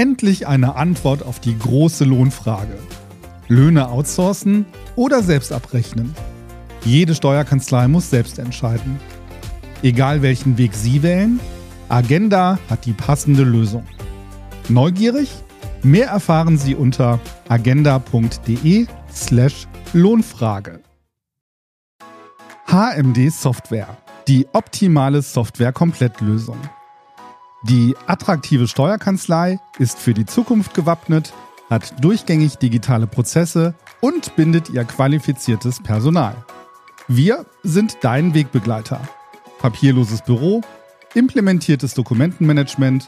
Endlich eine Antwort auf die große Lohnfrage. Löhne outsourcen oder selbst abrechnen? Jede Steuerkanzlei muss selbst entscheiden. Egal welchen Weg Sie wählen, Agenda hat die passende Lösung. Neugierig? Mehr erfahren Sie unter agenda.de/slash Lohnfrage. HMD Software. Die optimale Software-Komplettlösung. Die attraktive Steuerkanzlei ist für die Zukunft gewappnet, hat durchgängig digitale Prozesse und bindet ihr qualifiziertes Personal. Wir sind dein Wegbegleiter. Papierloses Büro, implementiertes Dokumentenmanagement,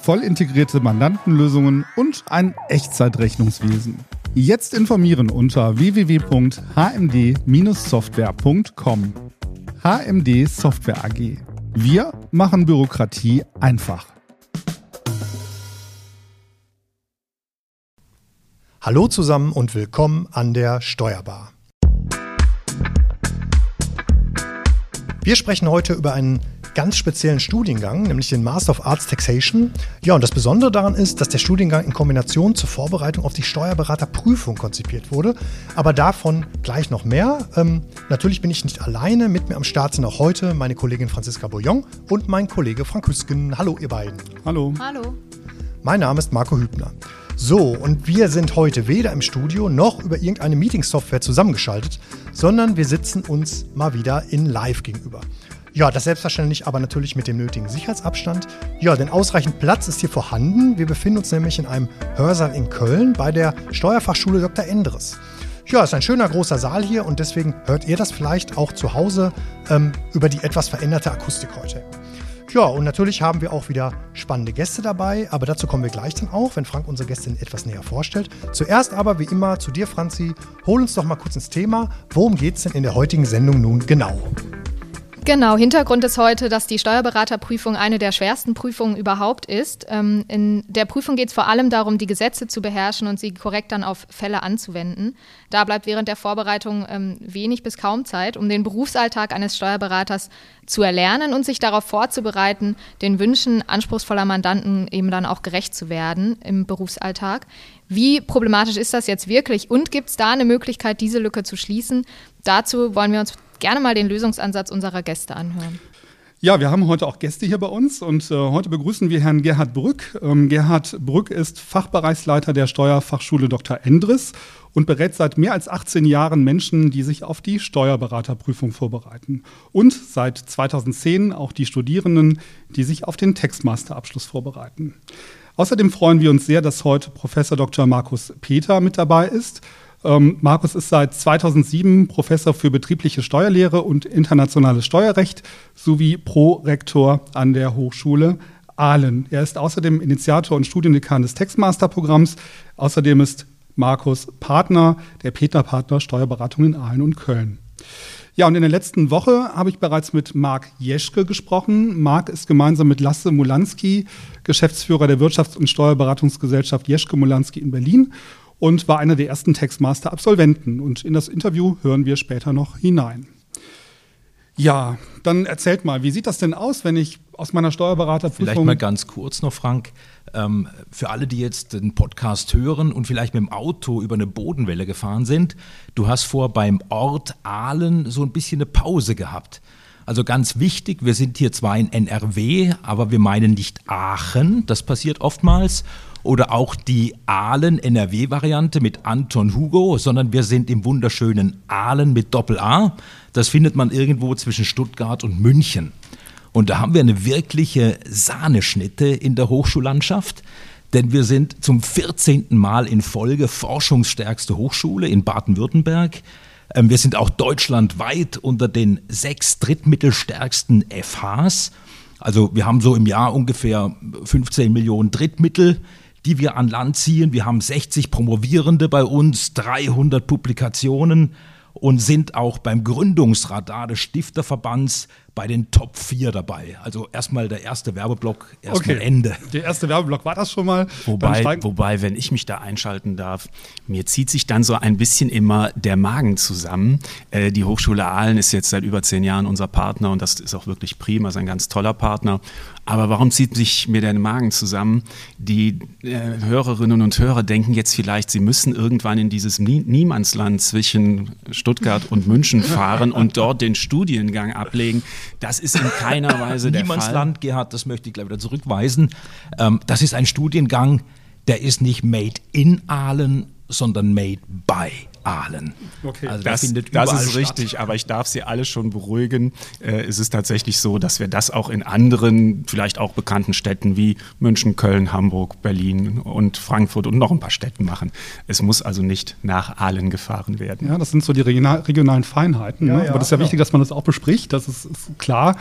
voll integrierte Mandantenlösungen und ein Echtzeitrechnungswesen. Jetzt informieren unter www.hmd-software.com. HMD Software AG. Wir machen Bürokratie einfach. Hallo zusammen und willkommen an der Steuerbar. Wir sprechen heute über einen ganz speziellen Studiengang, nämlich den Master of Arts Taxation. Ja, und das Besondere daran ist, dass der Studiengang in Kombination zur Vorbereitung auf die Steuerberaterprüfung konzipiert wurde. Aber davon gleich noch mehr. Ähm, natürlich bin ich nicht alleine. Mit mir am Start sind auch heute meine Kollegin Franziska Bouillon und mein Kollege Frank Hüsken. Hallo, ihr beiden. Hallo. Hallo. Mein Name ist Marco Hübner. So, und wir sind heute weder im Studio noch über irgendeine Meeting-Software zusammengeschaltet, sondern wir sitzen uns mal wieder in Live gegenüber. Ja, das selbstverständlich, aber natürlich mit dem nötigen Sicherheitsabstand. Ja, denn ausreichend Platz ist hier vorhanden. Wir befinden uns nämlich in einem Hörsaal in Köln bei der Steuerfachschule Dr. Endres. Ja, ist ein schöner großer Saal hier und deswegen hört ihr das vielleicht auch zu Hause ähm, über die etwas veränderte Akustik heute. Ja, und natürlich haben wir auch wieder spannende Gäste dabei, aber dazu kommen wir gleich dann auch, wenn Frank unsere Gästin etwas näher vorstellt. Zuerst aber, wie immer, zu dir, Franzi. Hol uns doch mal kurz ins Thema. Worum geht es denn in der heutigen Sendung nun genau? Genau, Hintergrund ist heute, dass die Steuerberaterprüfung eine der schwersten Prüfungen überhaupt ist. Ähm, in der Prüfung geht es vor allem darum, die Gesetze zu beherrschen und sie korrekt dann auf Fälle anzuwenden. Da bleibt während der Vorbereitung ähm, wenig bis kaum Zeit, um den Berufsalltag eines Steuerberaters zu erlernen und sich darauf vorzubereiten, den Wünschen anspruchsvoller Mandanten eben dann auch gerecht zu werden im Berufsalltag. Wie problematisch ist das jetzt wirklich und gibt es da eine Möglichkeit, diese Lücke zu schließen? Dazu wollen wir uns gerne mal den Lösungsansatz unserer Gäste anhören. Ja, wir haben heute auch Gäste hier bei uns und äh, heute begrüßen wir Herrn Gerhard Brück. Ähm, Gerhard Brück ist Fachbereichsleiter der Steuerfachschule Dr. Endres und berät seit mehr als 18 Jahren Menschen, die sich auf die Steuerberaterprüfung vorbereiten. Und seit 2010 auch die Studierenden, die sich auf den Textmasterabschluss vorbereiten. Außerdem freuen wir uns sehr, dass heute Professor Dr. Markus Peter mit dabei ist. Ähm, Markus ist seit 2007 Professor für betriebliche Steuerlehre und internationales Steuerrecht sowie Prorektor an der Hochschule Aalen. Er ist außerdem Initiator und Studiendekan des Textmasterprogramms. Außerdem ist Markus Partner der Peter Partner Steuerberatung in Aalen und Köln. Ja, und in der letzten Woche habe ich bereits mit Marc Jeschke gesprochen. Marc ist gemeinsam mit Lasse Mulanski Geschäftsführer der Wirtschafts- und Steuerberatungsgesellschaft Jeschke Mulanski in Berlin und war einer der ersten Textmaster-Absolventen. Und in das Interview hören wir später noch hinein. Ja, dann erzählt mal, wie sieht das denn aus, wenn ich aus meiner Steuerberaterprüfung... Vielleicht mal ganz kurz noch, Frank. Ähm, für alle, die jetzt den Podcast hören und vielleicht mit dem Auto über eine Bodenwelle gefahren sind, du hast vor beim Ort Aalen so ein bisschen eine Pause gehabt. Also ganz wichtig, wir sind hier zwar in NRW, aber wir meinen nicht Aachen, das passiert oftmals oder auch die Aalen-NRW-Variante mit Anton Hugo, sondern wir sind im wunderschönen Aalen mit Doppel-A. Das findet man irgendwo zwischen Stuttgart und München. Und da haben wir eine wirkliche Sahneschnitte in der Hochschullandschaft, denn wir sind zum 14. Mal in Folge forschungsstärkste Hochschule in Baden-Württemberg. Ähm, wir sind auch deutschlandweit unter den sechs drittmittelstärksten FHs. Also wir haben so im Jahr ungefähr 15 Millionen Drittmittel die wir an Land ziehen. Wir haben 60 Promovierende bei uns, 300 Publikationen und sind auch beim Gründungsradar des Stifterverbands bei den Top 4 dabei. Also erstmal der erste Werbeblock, erstmal Okay. Ende. Der erste Werbeblock war das schon mal. Wobei, wobei, wenn ich mich da einschalten darf, mir zieht sich dann so ein bisschen immer der Magen zusammen. Äh, die Hochschule Aalen ist jetzt seit über zehn Jahren unser Partner und das ist auch wirklich prima, ist ein ganz toller Partner. Aber warum zieht sich mir der Magen zusammen? Die äh, Hörerinnen und Hörer denken jetzt vielleicht, sie müssen irgendwann in dieses Nie Niemandsland zwischen Stuttgart und München fahren und dort den Studiengang ablegen. Das ist in keiner Weise der Fall. Niemandsland, Gerhard, das möchte ich gleich wieder zurückweisen. Ähm, das ist ein Studiengang, der ist nicht made in Aalen, sondern made by Aalen. Okay. Also Das, findet das überall ist statt. richtig, aber ich darf Sie alle schon beruhigen. Äh, es ist tatsächlich so, dass wir das auch in anderen, vielleicht auch bekannten Städten wie München, Köln, Hamburg, Berlin und Frankfurt und noch ein paar Städten machen. Es muss also nicht nach Aalen gefahren werden. Ja, das sind so die regional, regionalen Feinheiten. Ja, ne? ja, Aber das ist ja genau. wichtig, dass man das auch bespricht. Das ist, ist klar.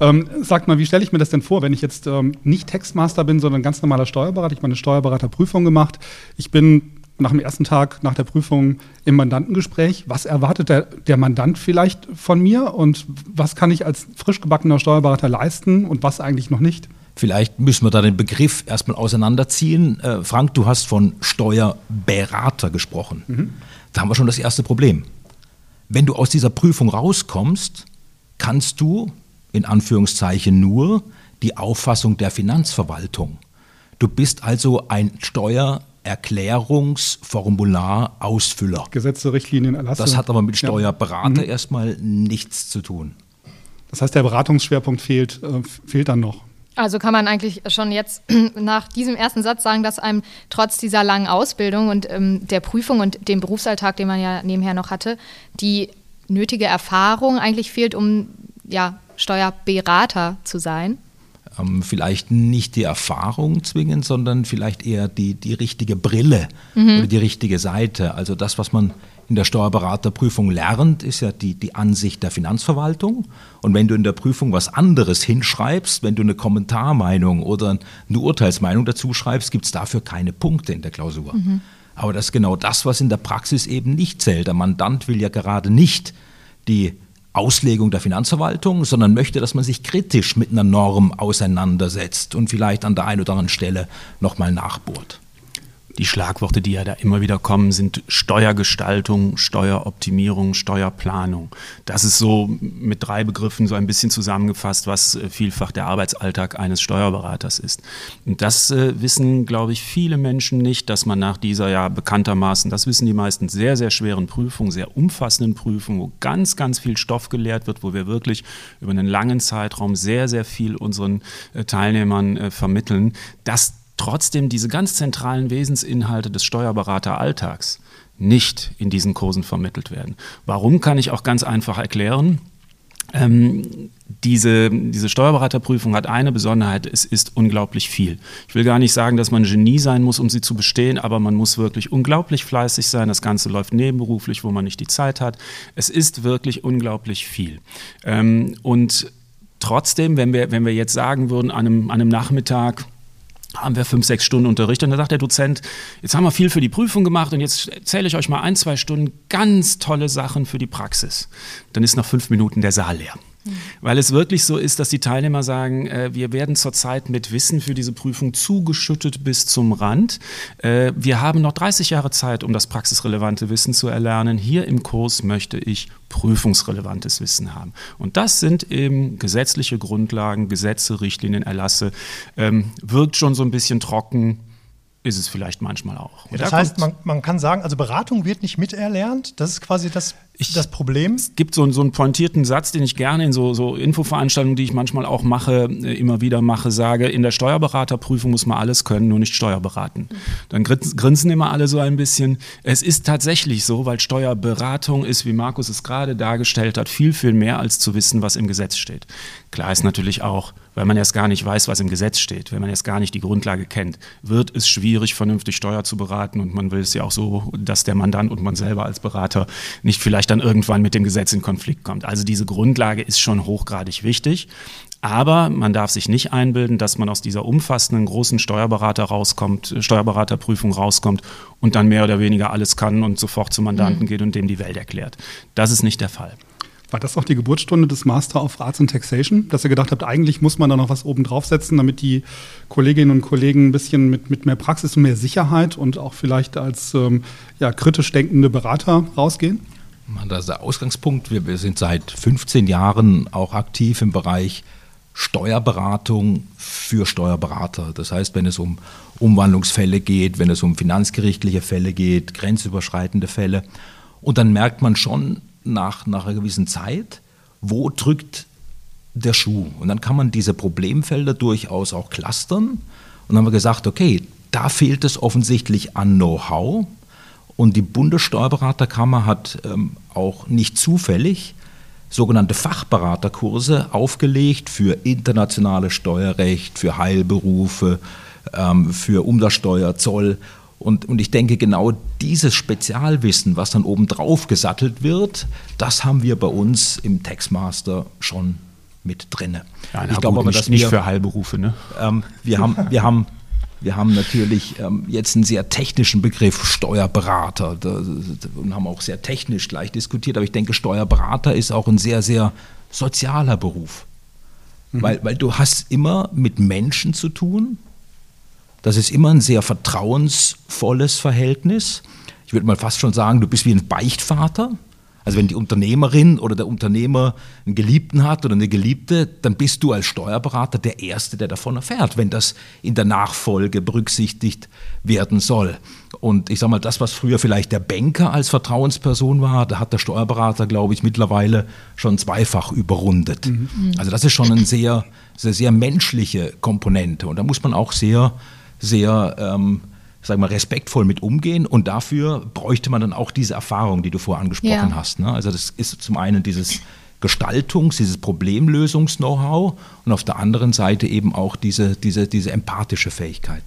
Ähm, sagt mal, wie stelle ich mir das denn vor, wenn ich jetzt ähm, nicht Textmaster bin, sondern ganz normaler Steuerberater? Ich habe eine Steuerberaterprüfung gemacht. Ich bin nach dem ersten Tag nach der Prüfung im Mandantengespräch. Was erwartet der, der Mandant vielleicht von mir und was kann ich als frisch gebackener Steuerberater leisten und was eigentlich noch nicht? Vielleicht müssen wir da den Begriff erstmal auseinanderziehen. Äh, Frank, du hast von Steuerberater gesprochen. Da haben wir schon das erste Problem. Wenn du aus dieser Prüfung rauskommst, kannst du in Anführungszeichen nur die Auffassung der Finanzverwaltung. Du bist also ein Steuererklärungsformular-Ausfüller. Gesetze, Richtlinien, Erlasse. Das hat aber mit Ja. Steuerberater erstmal nichts zu tun. Das heißt, der Beratungsschwerpunkt fehlt, äh, fehlt dann noch. Also kann man eigentlich schon jetzt nach diesem ersten Satz sagen, dass einem trotz dieser langen Ausbildung und ähm, der Prüfung und dem Berufsalltag, den man ja nebenher noch hatte, die nötige Erfahrung eigentlich fehlt, um ja, Steuerberater zu sein. Ähm, vielleicht nicht die Erfahrung zwingend, sondern vielleicht eher die, die richtige Brille oder die richtige Seite. Also das, was man in der Steuerberaterprüfung lernt, ist ja die, die Ansicht der Finanzverwaltung. Und wenn du in der Prüfung was anderes hinschreibst, wenn du eine Kommentarmeinung oder eine Urteilsmeinung dazu schreibst, gibt es dafür keine Punkte in der Klausur. Aber das ist genau das, was in der Praxis eben nicht zählt. Der Mandant will ja gerade nicht die Auslegung der Finanzverwaltung, sondern möchte, dass man sich kritisch mit einer Norm auseinandersetzt und vielleicht an der einen oder anderen Stelle nochmal nachbohrt. Die Schlagworte, die ja da immer wieder kommen, sind Steuergestaltung, Steueroptimierung, Steuerplanung. Das ist so mit drei Begriffen so ein bisschen zusammengefasst, was äh, vielfach der Arbeitsalltag eines Steuerberaters ist. Und das äh, wissen, glaube ich, viele Menschen nicht, dass man nach dieser ja bekanntermaßen, das wissen die meisten, sehr, sehr schweren Prüfung, sehr umfassenden Prüfung, wo ganz, ganz viel Stoff gelehrt wird, wo wir wirklich über einen langen Zeitraum sehr, sehr viel unseren äh, Teilnehmern äh, vermitteln, dass trotzdem diese ganz zentralen Wesensinhalte des Steuerberateralltags nicht in diesen Kursen vermittelt werden. Warum kann ich auch ganz einfach erklären? Ähm, diese, diese Steuerberaterprüfung hat eine Besonderheit, es ist unglaublich viel. Ich will gar nicht sagen, dass man Genie sein muss, um sie zu bestehen, aber man muss wirklich unglaublich fleißig sein. Das Ganze läuft nebenberuflich, wo man nicht die Zeit hat. Es ist wirklich unglaublich viel. Ähm, und trotzdem, wenn wir, wenn wir jetzt sagen würden, an einem, an einem Nachmittag, haben wir fünf, sechs Stunden Unterricht. Und dann sagt der Dozent, jetzt haben wir viel für die Prüfung gemacht und jetzt erzähle ich euch mal ein, zwei Stunden ganz tolle Sachen für die Praxis. Dann ist nach fünf Minuten der Saal leer. Weil es wirklich so ist, dass die Teilnehmer sagen, äh, wir werden zurzeit mit Wissen für diese Prüfung zugeschüttet bis zum Rand. Äh, wir haben noch 30 Jahre Zeit, um das praxisrelevante Wissen zu erlernen. Hier im Kurs möchte ich prüfungsrelevantes Wissen haben. Und das sind eben gesetzliche Grundlagen, Gesetze, Richtlinien, Erlasse. Ähm, wirkt schon so ein bisschen trocken, ist es vielleicht manchmal auch. Ja, das da heißt, man, man kann sagen, also Beratung wird nicht miterlernt. Das ist quasi das, Ich- das Problem. Es gibt so, einen- so einen pointierten Satz, den ich gerne in so, so Infoveranstaltungen, die ich manchmal auch mache, äh, immer wieder mache, sage, in der Steuerberaterprüfung muss man alles können, nur nicht Steuerberaten. Dann grinsen, grinsen immer alle so ein bisschen. Es ist tatsächlich so, weil Steuerberatung ist, wie Markus es gerade dargestellt hat, viel, viel mehr als zu wissen, was im Gesetz steht. Klar ist natürlich auch, weil man erst gar nicht weiß, was im Gesetz steht, wenn man erst gar nicht die Grundlage kennt, wird es schwierig, vernünftig Steuer zu beraten und man will es ja auch so, dass der Mandant und man selber als Berater nicht vielleicht dann irgendwann mit dem Gesetz in Konflikt kommt. Also diese Grundlage ist schon hochgradig wichtig. Aber man darf sich nicht einbilden, dass man aus dieser umfassenden großen Steuerberater rauskommt, Steuerberaterprüfung rauskommt und dann mehr oder weniger alles kann und sofort zum Mandanten geht und dem die Welt erklärt. Das ist nicht der Fall. War das auch die Geburtsstunde des Master of Arts and Taxation, dass ihr gedacht habt, eigentlich muss man da noch was oben draufsetzen, damit die Kolleginnen und Kollegen ein bisschen mit, mit mehr Praxis und mehr Sicherheit und auch vielleicht als ähm, ja, kritisch denkende Berater rausgehen? Das ist der Ausgangspunkt. Wir, wir sind seit 15 Jahren auch aktiv im Bereich Steuerberatung für Steuerberater. Das heißt, wenn es um Umwandlungsfälle geht, wenn es um finanzgerichtliche Fälle geht, grenzüberschreitende Fälle. Und dann merkt man schon, nach, nach einer gewissen Zeit, wo drückt der Schuh. Und dann kann man diese Problemfelder durchaus auch clustern. Und dann haben wir gesagt, okay, da fehlt es offensichtlich an Know-how. Und die Bundessteuerberaterkammer hat ähm, auch nicht zufällig sogenannte Fachberaterkurse aufgelegt für internationales Steuerrecht, für Heilberufe, ähm, für Umsatzsteuer, Zoll und, und ich denke, genau dieses Spezialwissen, was dann obendrauf gesattelt wird, das haben wir bei uns im Textmaster schon mit drin. Ja, ich glaube aber, dass nicht wir, für Heilberufe. Ne? Ähm, wir, haben, wir, haben, wir haben natürlich ähm, jetzt einen sehr technischen Begriff, Steuerberater, da, und haben auch sehr technisch gleich diskutiert. Aber ich denke, Steuerberater ist auch ein sehr, sehr sozialer Beruf. Mhm. Weil, weil du hast immer mit Menschen zu tun, das ist immer ein sehr vertrauensvolles Verhältnis. Ich würde mal fast schon sagen, du bist wie ein Beichtvater. Also wenn die Unternehmerin oder der Unternehmer einen Geliebten hat oder eine Geliebte, dann bist du als Steuerberater der Erste, der davon erfährt, wenn das in der Nachfolge berücksichtigt werden soll. Und ich sage mal, das, was früher vielleicht der Banker als Vertrauensperson war, da hat der Steuerberater, glaube ich, mittlerweile schon zweifach überrundet. Mhm. Also das ist schon eine sehr, sehr, sehr menschliche Komponente. Und da muss man auch sehr sehr ähm, sag mal, respektvoll mit umgehen und dafür bräuchte man dann auch diese Erfahrung, die du vorher angesprochen ja. hast. Ne? Also das ist zum einen dieses Gestaltungs-, dieses Problemlösungs-Know-how und auf der anderen Seite eben auch diese, diese, diese empathische Fähigkeit.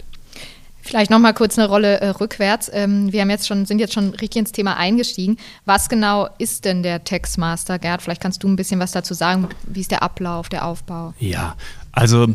Vielleicht noch mal kurz eine Rolle äh, rückwärts. Ähm, wir haben jetzt schon, sind jetzt schon richtig ins Thema eingestiegen. Was genau ist denn der Textmaster, Gerd? Vielleicht kannst du ein bisschen was dazu sagen. Wie ist der Ablauf, der Aufbau? Ja, also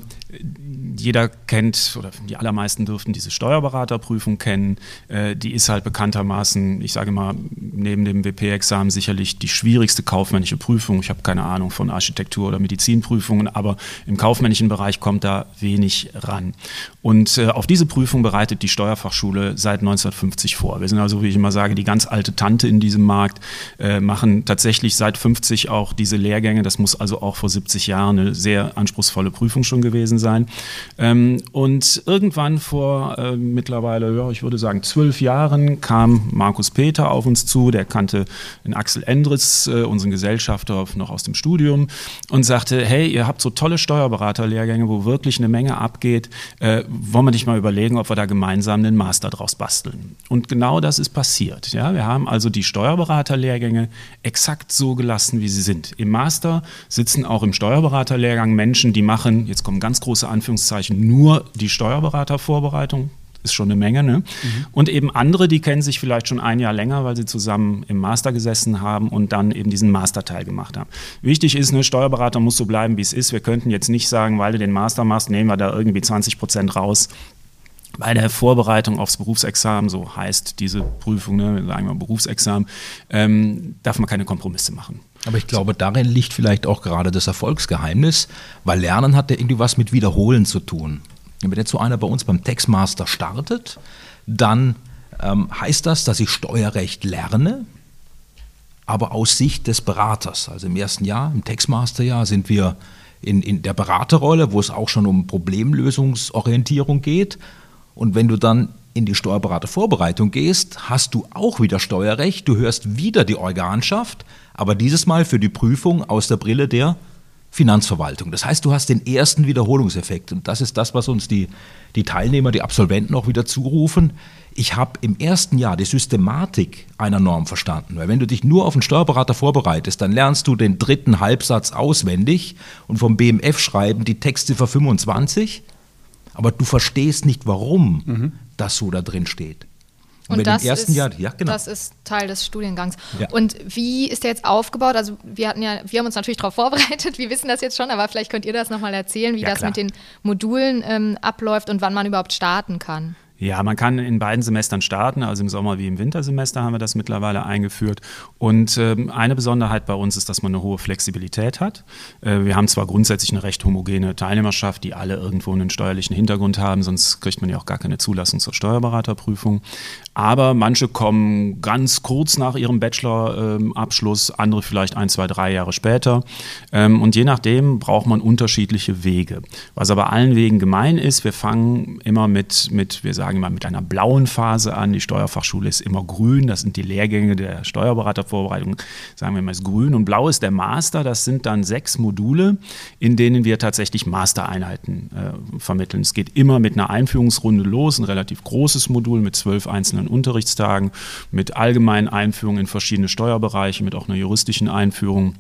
jeder kennt oder die allermeisten dürften diese Steuerberaterprüfung kennen. Äh, die ist halt bekanntermaßen, ich sage mal, neben dem WP-Examen sicherlich die schwierigste kaufmännische Prüfung. Ich habe keine Ahnung von Architektur- oder Medizinprüfungen, aber im kaufmännischen Bereich kommt da wenig ran. Und äh, auf diese Prüfung bereitet die Steuerfachschule seit 1950 vor. Wir sind also, wie ich immer sage, die ganz alte Tante in diesem Markt, äh, machen tatsächlich seit 50 auch diese Lehrgänge. Das muss also auch vor 70 Jahren eine sehr anspruchsvolle Prüfung schon gewesen sein. Ähm, und irgendwann vor äh, mittlerweile, ja, ich würde sagen, zwölf Jahren kam Markus Peter auf uns zu, der kannte den Axel Endres, äh, unseren Gesellschafter, noch aus dem Studium und sagte, hey, ihr habt so tolle Steuerberaterlehrgänge, wo wirklich eine Menge abgeht, äh, wollen wir nicht mal überlegen, ob wir da gemeinsam einen Master draus basteln. Und genau das ist passiert. Ja? Wir haben also die Steuerberaterlehrgänge exakt so gelassen, wie sie sind. Im Master sitzen auch im Steuerberaterlehrgang Menschen, die machen, jetzt kommen ganz große Anführungszeichen, nur die Steuerberatervorbereitung. Ist schon eine Menge, ne? Mhm. Und eben andere, die kennen sich vielleicht schon ein Jahr länger, weil sie zusammen im Master gesessen haben und dann eben diesen Masterteil gemacht haben. Wichtig ist, ne, Steuerberater muss so bleiben, wie es ist. Wir könnten jetzt nicht sagen, weil du den Master machst, nehmen wir da irgendwie 20 Prozent raus bei der Vorbereitung aufs Berufsexamen, so heißt diese Prüfung, ne, sagen wir Berufsexamen, ähm, darf man keine Kompromisse machen. Aber ich glaube, darin liegt vielleicht auch gerade das Erfolgsgeheimnis, weil Lernen hat ja irgendwie was mit Wiederholen zu tun. Wenn jetzt so einer bei uns beim Textmaster startet, dann ähm, heißt das, dass ich Steuerrecht lerne, aber aus Sicht des Beraters. Also im ersten Jahr, im Textmasterjahr, sind wir in, in der Beraterrolle, wo es auch schon um Problemlösungsorientierung geht. Und wenn du dann in die Steuerberatervorbereitung gehst, hast du auch wieder Steuerrecht, du hörst wieder die Organschaft, aber dieses Mal für die Prüfung aus der Brille der Finanzverwaltung. Das heißt, du hast den ersten Wiederholungseffekt und das ist das, was uns die, die Teilnehmer, die Absolventen auch wieder zurufen. Ich habe im ersten Jahr die Systematik einer Norm verstanden, weil wenn du dich nur auf einen Steuerberater vorbereitest, dann lernst du den dritten Halbsatz auswendig und vom BMF schreiben die Textziffer 25 aber du verstehst nicht, warum mhm. Das so da drin steht. Und, und das, ist, Jahr, ja, genau. das ist Teil des Studiengangs. Ja. Und wie ist der jetzt aufgebaut? Also wir hatten ja, wir haben uns natürlich darauf vorbereitet, wir wissen das jetzt schon, aber vielleicht könnt ihr das nochmal erzählen, wie ja, das klar. mit den Modulen ähm, abläuft und wann man überhaupt starten kann. Ja, man kann in beiden Semestern starten, also im Sommer wie im Wintersemester haben wir das mittlerweile eingeführt. Und ähm, eine Besonderheit bei uns ist, dass man eine hohe Flexibilität hat. Äh, wir haben zwar grundsätzlich eine recht homogene Teilnehmerschaft, die alle irgendwo einen steuerlichen Hintergrund haben, sonst kriegt man ja auch gar keine Zulassung zur Steuerberaterprüfung. Aber manche kommen ganz kurz nach ihrem Bachelorabschluss, ähm, andere vielleicht ein, zwei, drei Jahre später. Ähm, und je nachdem braucht man unterschiedliche Wege. Was aber allen Wegen gemein ist, wir fangen immer mit, mit wir sagen, immer mit einer blauen Phase an. Die Steuerfachschule ist immer grün. Das sind die Lehrgänge der Steuerberatervorbereitung. Sagen wir mal, ist grün und blau ist der Master. Das sind dann sechs Module, in denen wir tatsächlich Mastereinheiten äh, vermitteln. Es geht immer mit einer Einführungsrunde los, ein relativ großes Modul mit zwölf einzelnen Unterrichtstagen, mit allgemeinen Einführungen in verschiedene Steuerbereiche, mit auch einer juristischen Einführung.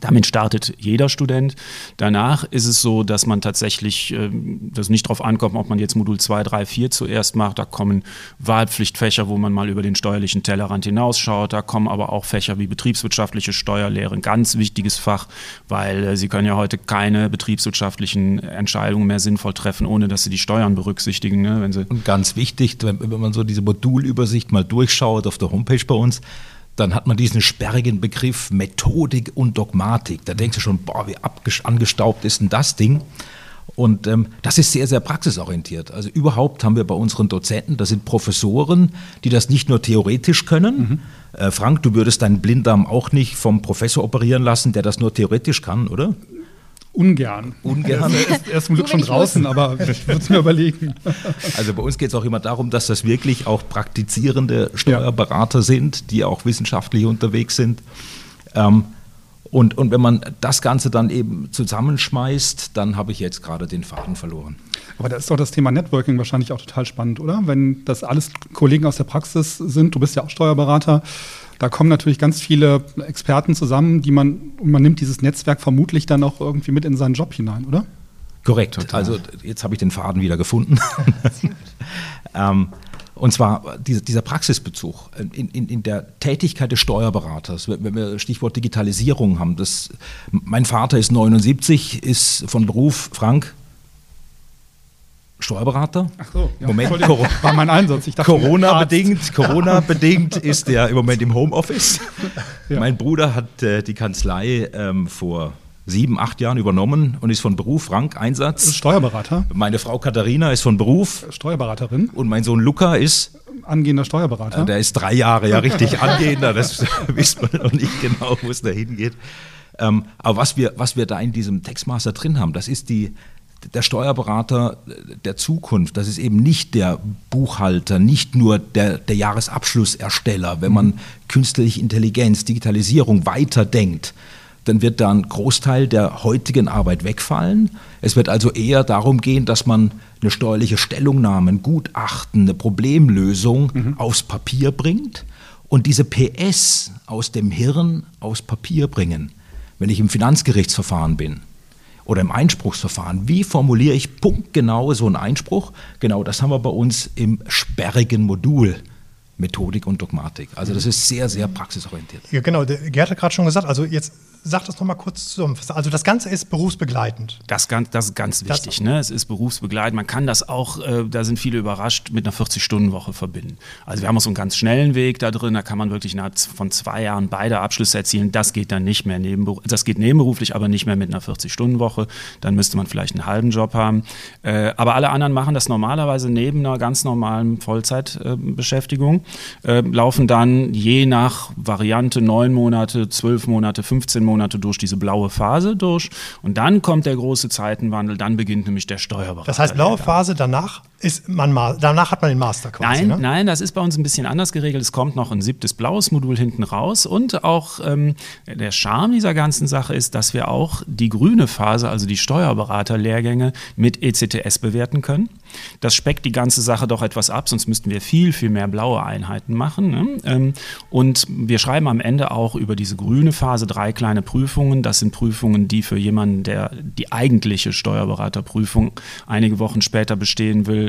Damit startet jeder Student. Danach ist es so, dass man tatsächlich, äh, das nicht darauf ankommt, ob man jetzt Modul 2, 3, 4 zuerst macht. Da kommen Wahlpflichtfächer, wo man mal über den steuerlichen Tellerrand hinausschaut. Da kommen aber auch Fächer wie betriebswirtschaftliche Steuerlehre, ganz wichtiges Fach, weil äh, Sie können ja heute keine betriebswirtschaftlichen Entscheidungen mehr sinnvoll treffen, ohne dass Sie die Steuern berücksichtigen. Ne? Wenn Sie Und ganz wichtig, wenn man so diese Modulübersicht mal durchschaut auf der Homepage bei uns, dann hat man diesen sperrigen Begriff Methodik und Dogmatik. Da denkst du schon, boah, wie angestaubt ist denn das Ding? Und ähm, das ist sehr, sehr praxisorientiert. Also überhaupt haben wir bei unseren Dozenten, das sind Professoren, die das nicht nur theoretisch können. Mhm. Äh, Frank, du würdest deinen Blinddarm auch nicht vom Professor operieren lassen, der das nur theoretisch kann, oder? Ungern. Ungern. Er ist, zum Glück schon draußen, aber ich würde es mir überlegen. Also bei uns geht es auch immer darum, dass das wirklich auch praktizierende Steuerberater ja. sind, die auch wissenschaftlich unterwegs sind. Ähm, und, und wenn man das Ganze dann eben zusammenschmeißt, dann habe ich jetzt gerade den Faden verloren. Aber da ist doch das Thema Networking wahrscheinlich auch total spannend, oder? Wenn das alles Kollegen aus der Praxis sind, du bist ja auch Steuerberater, da kommen natürlich ganz viele Experten zusammen, die man, und man nimmt dieses Netzwerk vermutlich dann auch irgendwie mit in seinen Job hinein, oder? Korrekt. Total. Also jetzt habe ich den Faden wieder gefunden. ähm, und zwar dieser, dieser Praxisbezug in, in, in, der Tätigkeit des Steuerberaters, wenn wir Stichwort Digitalisierung haben. Das, mein Vater ist 79, ist von Beruf Frank Steuerberater. Ach so, ja, Moment, war mein Einsatz. Corona bedingt, Corona bedingt ist er im Moment im Homeoffice. Ja. Mein Bruder hat äh, die Kanzlei ähm, vor sieben, acht Jahren übernommen und ist von Beruf Frank Einsatz. Steuerberater. Meine Frau Katharina ist von Beruf Steuerberaterin. Und mein Sohn Luca ist angehender Steuerberater. Der ist drei Jahre ja richtig angehender. Das wissen wir noch nicht genau, wo es da hingeht. Ähm, aber was wir, was wir da in diesem Textmaster drin haben, das ist die der Steuerberater der Zukunft, das ist eben nicht der Buchhalter, nicht nur der, der Jahresabschlussersteller. Wenn man künstliche Intelligenz, Digitalisierung weiterdenkt, dann wird da ein Großteil der heutigen Arbeit wegfallen. Es wird also eher darum gehen, dass man eine steuerliche Stellungnahme, ein Gutachten, eine Problemlösung mhm. aufs Papier bringt und diese PS aus dem Hirn aufs Papier bringen. Wenn ich im Finanzgerichtsverfahren bin, oder im Einspruchsverfahren. Wie formuliere ich punktgenau so einen Einspruch? Genau das haben wir bei uns im sperrigen Modul. Methodik und Dogmatik. Also das ist sehr, sehr praxisorientiert. Ja, genau. Gerd hat gerade schon gesagt, also jetzt sag das noch mal kurz zusammen. Also das Ganze ist berufsbegleitend. Das, das ist ganz wichtig. Ne? Es ist berufsbegleitend. Man kann das auch, äh, da sind viele überrascht, mit einer 40-Stunden-Woche verbinden. Also wir haben auch so einen ganz schnellen Weg da drin. Da kann man wirklich innerhalb von zwei Jahren beide Abschlüsse erzielen. Das geht dann nicht mehr nebenberuflich. Das geht nebenberuflich, aber nicht mehr mit einer 40-Stunden-Woche. Dann müsste man vielleicht einen halben Job haben. Äh, aber alle anderen machen das normalerweise neben einer ganz normalen Vollzeitbeschäftigung. Äh, laufen dann je nach Variante neun Monate, zwölf Monate, 15 Monate Monate durch diese blaue Phase durch. Und dann kommt der große Zeitenwandel, dann beginnt nämlich der Steuerberater. Das heißt, blaue Phase danach ist man danach hat man den Master quasi. Nein, ne? nein, das ist bei uns ein bisschen anders geregelt. Es kommt noch ein siebtes blaues Modul hinten raus und auch ähm, der Charme dieser ganzen Sache ist, dass wir auch die grüne Phase, also die Steuerberaterlehrgänge mit ECTS bewerten können. Das speckt die ganze Sache doch etwas ab, sonst müssten wir viel, viel mehr blaue Einheiten machen. Ne? Ähm, und wir schreiben am Ende auch über diese grüne Phase drei kleine Prüfungen. Das sind Prüfungen, die für jemanden, der die eigentliche Steuerberaterprüfung einige Wochen später bestehen will,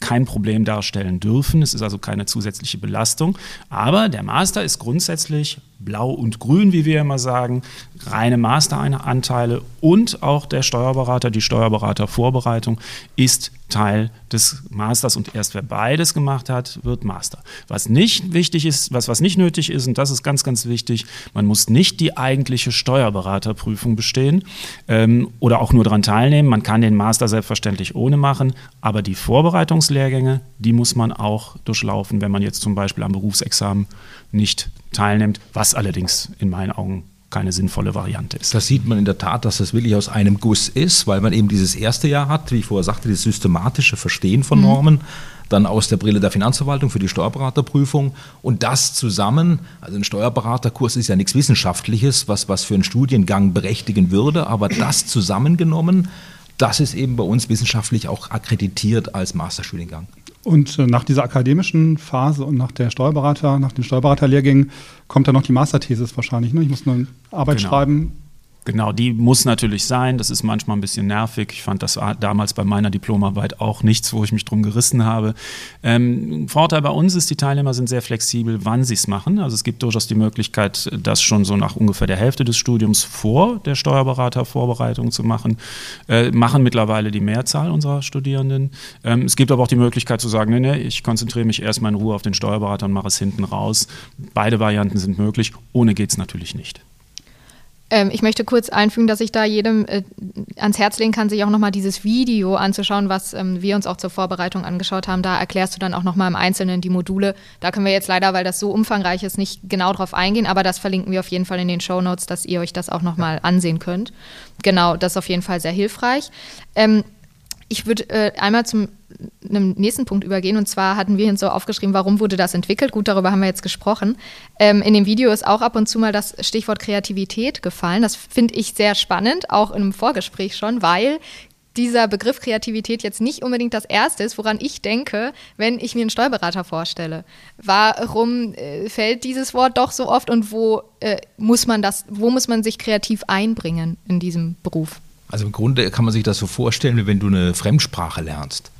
kein Problem darstellen dürfen. Es ist also keine zusätzliche Belastung. Aber der Master ist grundsätzlich blau und grün, wie wir immer sagen, reine Masteranteile und auch der Steuerberater, die Steuerberatervorbereitung ist Teil des Masters und erst wer beides gemacht hat, wird Master. Was nicht wichtig ist, was, was nicht nötig ist, und das ist ganz, ganz wichtig, man muss nicht die eigentliche Steuerberaterprüfung bestehen ähm, oder auch nur daran teilnehmen. Man kann den Master selbstverständlich ohne machen, aber die Vorbereitungslehrgänge, die muss man auch durchlaufen, wenn man jetzt zum Beispiel am Berufsexamen nicht teilnimmt, was allerdings in meinen Augen keine sinnvolle Variante ist. Das sieht man in der Tat, dass das wirklich aus einem Guss ist, weil man eben dieses erste Jahr hat, wie ich vorher sagte, das systematische Verstehen von mhm. Normen, dann aus der Brille der Finanzverwaltung für die Steuerberaterprüfung und das zusammen, also ein Steuerberaterkurs ist ja nichts Wissenschaftliches, was, was für einen Studiengang berechtigen würde, aber das zusammengenommen, das ist eben bei uns wissenschaftlich auch akkreditiert als Masterstudiengang. Und äh, nach dieser akademischen Phase und nach der Steuerberater, nach den Steuerberaterlehrgängen kommt dann noch die Masterthesis wahrscheinlich. Ne? Ich muss eine Arbeit genau. schreiben Genau, die muss natürlich sein. Das ist manchmal ein bisschen nervig. Ich fand das damals bei meiner Diplomarbeit auch nichts, wo ich mich drum gerissen habe. Ähm, Vorteil bei uns ist, die Teilnehmer sind sehr flexibel, wann sie es machen. Also es gibt durchaus die Möglichkeit, das schon so nach ungefähr der Hälfte des Studiums vor der Steuerberatervorbereitung zu machen. Äh, machen mittlerweile die Mehrzahl unserer Studierenden. Ähm, es gibt aber auch die Möglichkeit zu sagen, nee, nee, ich konzentriere mich erstmal in Ruhe auf den Steuerberater und mache es hinten raus. Beide Varianten sind möglich. Ohne geht es natürlich nicht. Ähm, ich möchte kurz einfügen, dass ich da jedem äh, ans Herz legen kann, sich auch nochmal dieses Video anzuschauen, was ähm, wir uns auch zur Vorbereitung angeschaut haben. Da erklärst du dann auch nochmal im Einzelnen die Module. Da können wir jetzt leider, weil das so umfangreich ist, nicht genau drauf eingehen, aber das verlinken wir auf jeden Fall in den Show Notes, dass ihr euch das auch nochmal ansehen könnt. Genau, das ist auf jeden Fall sehr hilfreich. Ähm, ich würde äh, einmal zum einem nächsten Punkt übergehen. Und zwar hatten wir uns so aufgeschrieben, warum wurde das entwickelt? Gut, darüber haben wir jetzt gesprochen. Ähm, in dem Video ist auch ab und zu mal das Stichwort Kreativität gefallen. Das finde ich sehr spannend, auch einem Vorgespräch schon, weil dieser Begriff Kreativität jetzt nicht unbedingt das Erste ist, woran ich denke, wenn ich mir einen Steuerberater vorstelle. Warum äh, fällt dieses Wort doch so oft und wo äh, muss man das, wo muss man sich kreativ einbringen in diesem Beruf? Also im Grunde kann man sich das so vorstellen, wie wenn du eine Fremdsprache lernst.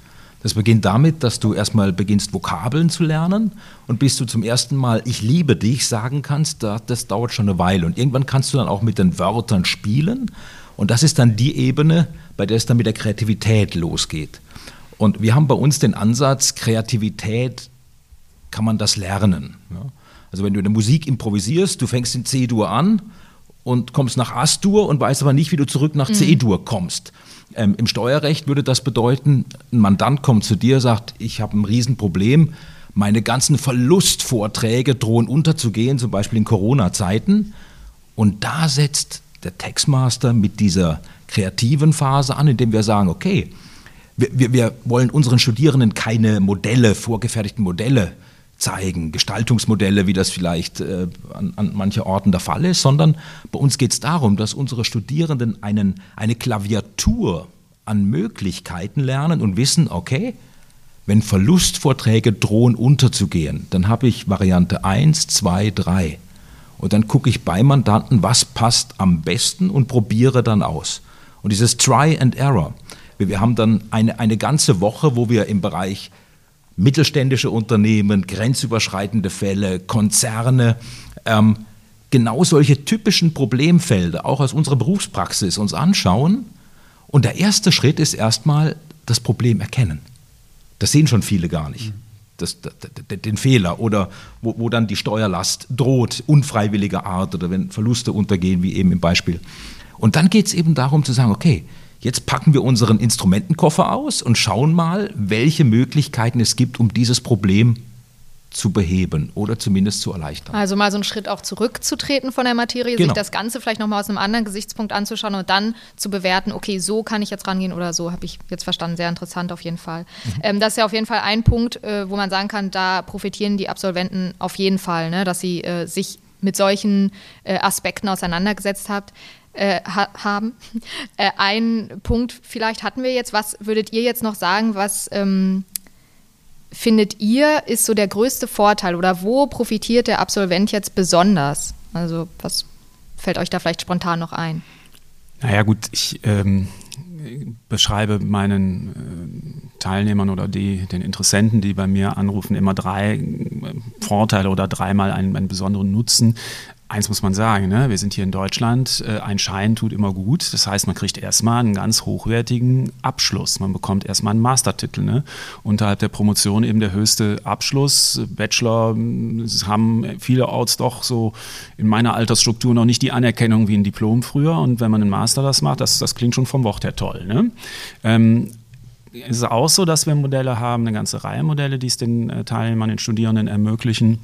Das beginnt damit, dass du erstmal beginnst, Vokabeln zu lernen und bis du zum ersten Mal Ich liebe dich sagen kannst, das dauert schon eine Weile. Und irgendwann kannst du dann auch mit den Wörtern spielen und das ist dann die Ebene, bei der es dann mit der Kreativität losgeht. Und wir haben bei uns den Ansatz, Kreativität kann man das lernen. Also wenn du in der Musik improvisierst, du fängst in C-Dur an und kommst nach As-Dur und weißt aber nicht, wie du zurück nach mhm. C-Dur kommst. Ähm, Im Steuerrecht würde das bedeuten, ein Mandant kommt zu dir, sagt, ich habe ein Riesenproblem, meine ganzen Verlustvorträge drohen unterzugehen, zum Beispiel in Corona-Zeiten. Und da setzt der Textmaster mit dieser kreativen Phase an, indem wir sagen, okay, wir, wir, wir wollen unseren Studierenden keine Modelle, vorgefertigten Modelle zeigen, Gestaltungsmodelle, wie das vielleicht äh, an, an manchen Orten der Fall ist, sondern bei uns geht es darum, dass unsere Studierenden einen, eine Klaviatur an Möglichkeiten lernen und wissen, okay, wenn Verlustvorträge drohen unterzugehen, dann habe ich Variante 1, 2, 3. Und dann gucke ich bei Mandanten, was passt am besten und probiere dann aus. Und dieses Try and Error. Wir haben dann eine, eine ganze Woche, wo wir im Bereich mittelständische Unternehmen, grenzüberschreitende Fälle, Konzerne, ähm, genau solche typischen Problemfelder auch aus unserer Berufspraxis uns anschauen. Und der erste Schritt ist erstmal das Problem erkennen. Das sehen schon viele gar nicht. Das, den Fehler oder wo, wo, dann die Steuerlast droht, unfreiwilliger Art oder wenn Verluste untergehen, wie eben im Beispiel. Und dann geht es eben darum zu sagen, okay, Jetzt packen wir unseren Instrumentenkoffer aus und schauen mal, welche Möglichkeiten es gibt, um dieses Problem zu beheben oder zumindest zu erleichtern. Also mal so einen Schritt auch zurückzutreten von der Materie, genau. sich das Ganze vielleicht nochmal aus einem anderen Gesichtspunkt anzuschauen und dann zu bewerten, okay, so kann ich jetzt rangehen oder so, habe ich jetzt verstanden. Sehr interessant auf jeden Fall. Mhm. Ähm, das ist ja auf jeden Fall ein Punkt, äh, wo man sagen kann, da profitieren die Absolventen auf jeden Fall, ne, dass sie äh, sich mit solchen äh, Aspekten auseinandergesetzt habt äh, ha haben. Äh, ein Punkt vielleicht hatten wir jetzt. Was würdet ihr jetzt noch sagen, was ähm, findet ihr ist so der größte Vorteil oder wo profitiert der Absolvent jetzt besonders? Also was fällt euch da vielleicht spontan noch ein? Naja gut, ich ähm, beschreibe meinen äh, Teilnehmern oder die, den Interessenten, die bei mir anrufen, immer drei äh, Vorteile oder dreimal einen, einen besonderen Nutzen. Eins muss man sagen, ne? wir sind hier in Deutschland, äh, ein Schein tut immer gut. Das heißt, man kriegt erstmal einen ganz hochwertigen Abschluss. Man bekommt erstmal einen Mastertitel. Ne? Unterhalb der Promotion eben der höchste Abschluss. Bachelor haben vielerorts doch so in meiner Altersstruktur noch nicht die Anerkennung wie ein Diplom früher. Und wenn man einen Master das macht, das, das klingt schon vom Wort her toll. Ne? Ähm, es ist auch so, dass wir Modelle haben, eine ganze Reihe Modelle, die es den äh, Teilnehmern, den Studierenden ermöglichen,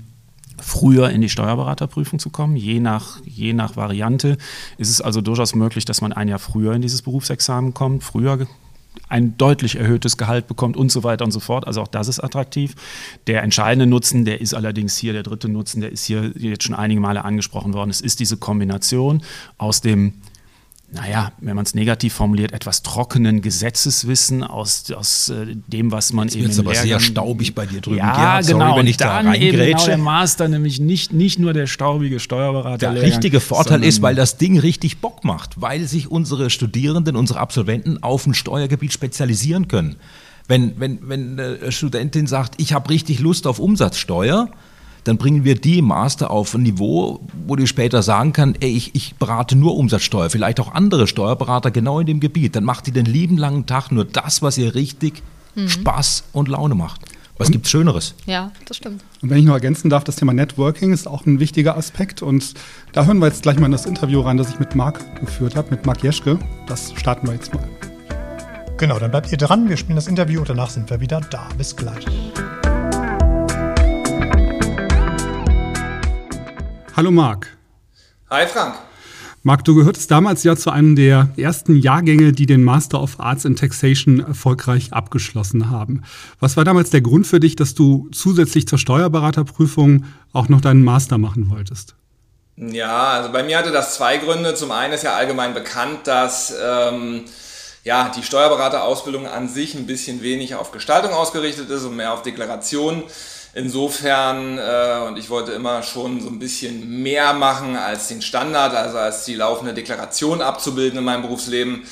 früher in die Steuerberaterprüfung zu kommen. Je nach, je nach Variante ist es also durchaus möglich, dass man ein Jahr früher in dieses Berufsexamen kommt, früher ein deutlich erhöhtes Gehalt bekommt und so weiter und so fort. Also auch das ist attraktiv. Der entscheidende Nutzen, der ist allerdings hier, der dritte Nutzen, der ist hier jetzt schon einige Male angesprochen worden. Es ist diese Kombination aus dem naja, wenn man es negativ formuliert, etwas trockenen Gesetzeswissen aus, aus äh, dem, was man Jetzt eben im aber Lehrgang, sehr staubig bei dir drüben. Ja, Gerhard, genau. Sorry, wenn ich da eben genau der Master, nämlich nicht, nicht nur der staubige Steuerberater. Der richtige Vorteil ist, weil das Ding richtig Bock macht, weil sich unsere Studierenden, unsere Absolventen auf ein Steuergebiet spezialisieren können. Wenn, wenn, wenn eine Studentin sagt, ich habe richtig Lust auf Umsatzsteuer, dann bringen wir die Master auf ein Niveau, wo die später sagen kann, ey, ich, ich berate nur Umsatzsteuer, vielleicht auch andere Steuerberater genau in dem Gebiet. Dann macht die den lieben langen Tag nur das, was ihr richtig mhm. Spaß und Laune macht. Was gibt es Schöneres? Ja, das stimmt. Und wenn ich noch ergänzen darf, das Thema Networking ist auch ein wichtiger Aspekt. Und da hören wir jetzt gleich mal in das Interview rein, das ich mit Marc geführt habe, mit Marc Jeschke. Das starten wir jetzt mal. Genau, dann bleibt ihr dran. Wir spielen das Interview und danach sind wir wieder da. Bis gleich. Hallo Marc. Hi Frank. Marc, du gehörtest damals ja zu einem der ersten Jahrgänge, die den Master of Arts in Taxation erfolgreich abgeschlossen haben. Was war damals der Grund für dich, dass du zusätzlich zur Steuerberaterprüfung auch noch deinen Master machen wolltest? Ja, also bei mir hatte das zwei Gründe. Zum einen ist ja allgemein bekannt, dass ähm, ja, die Steuerberaterausbildung an sich ein bisschen wenig auf Gestaltung ausgerichtet ist und mehr auf Deklaration. Insofern, äh, und ich wollte immer schon so ein bisschen mehr machen als den Standard, also als die laufende Deklaration abzubilden in meinem Berufsleben.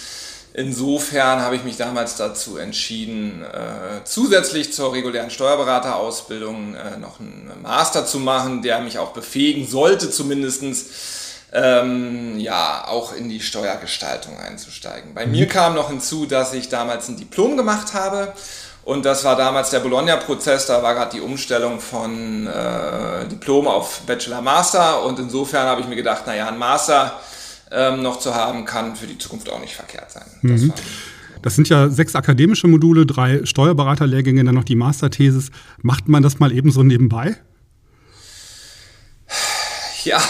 Insofern habe ich mich damals dazu entschieden, äh, zusätzlich zur regulären Steuerberaterausbildung äh, noch einen Master zu machen, der mich auch befähigen sollte, zumindestens ähm, ja, auch in die Steuergestaltung einzusteigen. Bei mir kam noch hinzu, dass ich damals ein Diplom gemacht habe und das war damals der Bologna-Prozess, da war gerade die Umstellung von äh, Diplom auf Bachelor-Master und insofern habe ich mir gedacht, naja, ein Master ähm, noch zu haben, kann für die Zukunft auch nicht verkehrt sein. Mhm. Das, das, sind ja sechs akademische Module, drei Steuerberaterlehrgänge, dann noch die Masterthesis. Macht man das mal eben so nebenbei? Ja,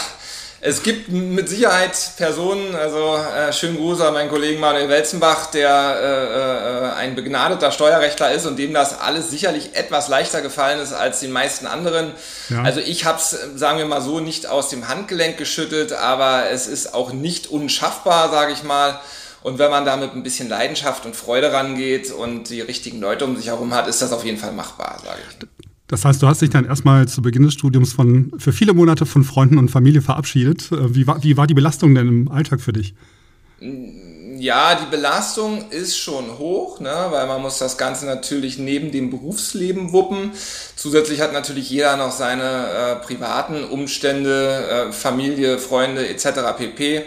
es gibt mit Sicherheit Personen, also äh, schönen Gruß an meinen Kollegen Manuel Welzenbach, der äh, äh, ein begnadeter Steuerrechtler ist und dem das alles sicherlich etwas leichter gefallen ist als den meisten anderen. Ja. Also ich habe es, sagen wir mal so, nicht aus dem Handgelenk geschüttelt, aber es ist auch nicht unschaffbar, sage ich mal. Und wenn man da mit ein bisschen Leidenschaft und Freude rangeht und die richtigen Leute um sich herum hat, ist das auf jeden Fall machbar, sage ich. Das heißt, du hast dich dann erstmal zu Beginn des Studiums von, für viele Monate von Freunden und Familie verabschiedet. Äh, wie war, wie war die Belastung denn im Alltag für dich? Ja, die Belastung ist schon hoch, ne, weil man muss das Ganze natürlich neben dem Berufsleben wuppen. Zusätzlich hat natürlich jeder noch seine äh, privaten Umstände, äh, Familie, Freunde etc. pp.